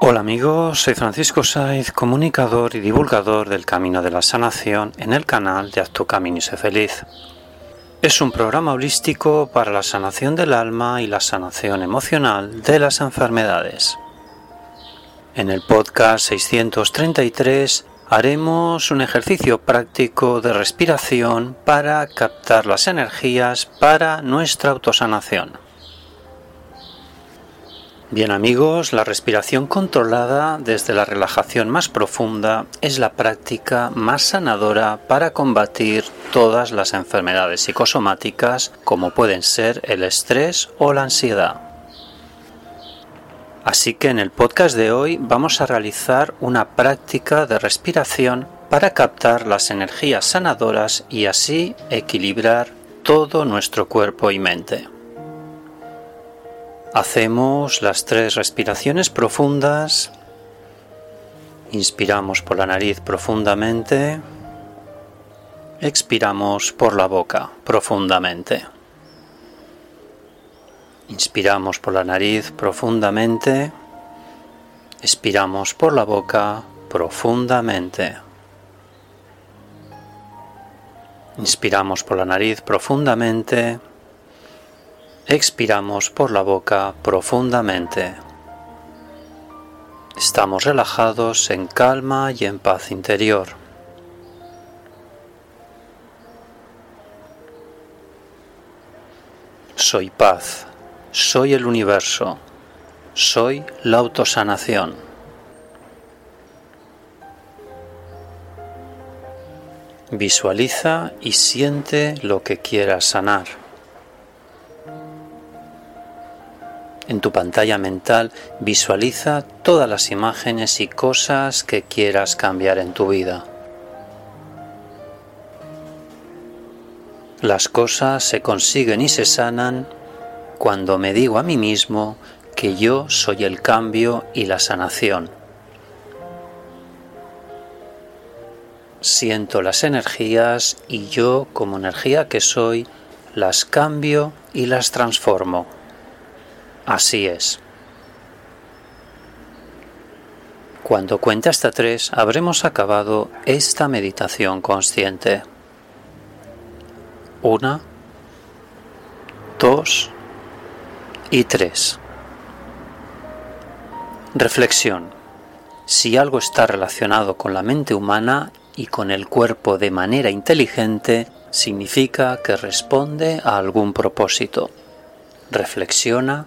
Hola amigos, soy Francisco Saiz, comunicador y divulgador del Camino de la Sanación en el canal de Haz tu Camino y sé feliz. Es un programa holístico para la sanación del alma y la sanación emocional de las enfermedades. En el podcast 633 haremos un ejercicio práctico de respiración para captar las energías para nuestra autosanación. Bien amigos, la respiración controlada desde la relajación más profunda es la práctica más sanadora para combatir todas las enfermedades psicosomáticas como pueden ser el estrés o la ansiedad. Así que en el podcast de hoy vamos a realizar una práctica de respiración para captar las energías sanadoras y así equilibrar todo nuestro cuerpo y mente. Hacemos las tres respiraciones profundas. Inspiramos por la nariz profundamente. Expiramos por la boca profundamente. Inspiramos por la nariz profundamente. Expiramos por la boca profundamente. Inspiramos por la nariz profundamente. Expiramos por la boca profundamente. Estamos relajados en calma y en paz interior. Soy paz, soy el universo, soy la autosanación. Visualiza y siente lo que quieras sanar. En tu pantalla mental visualiza todas las imágenes y cosas que quieras cambiar en tu vida. Las cosas se consiguen y se sanan cuando me digo a mí mismo que yo soy el cambio y la sanación. Siento las energías y yo como energía que soy las cambio y las transformo. Así es. Cuando cuente hasta tres, habremos acabado esta meditación consciente. Una, dos y tres. Reflexión. Si algo está relacionado con la mente humana y con el cuerpo de manera inteligente, significa que responde a algún propósito. Reflexiona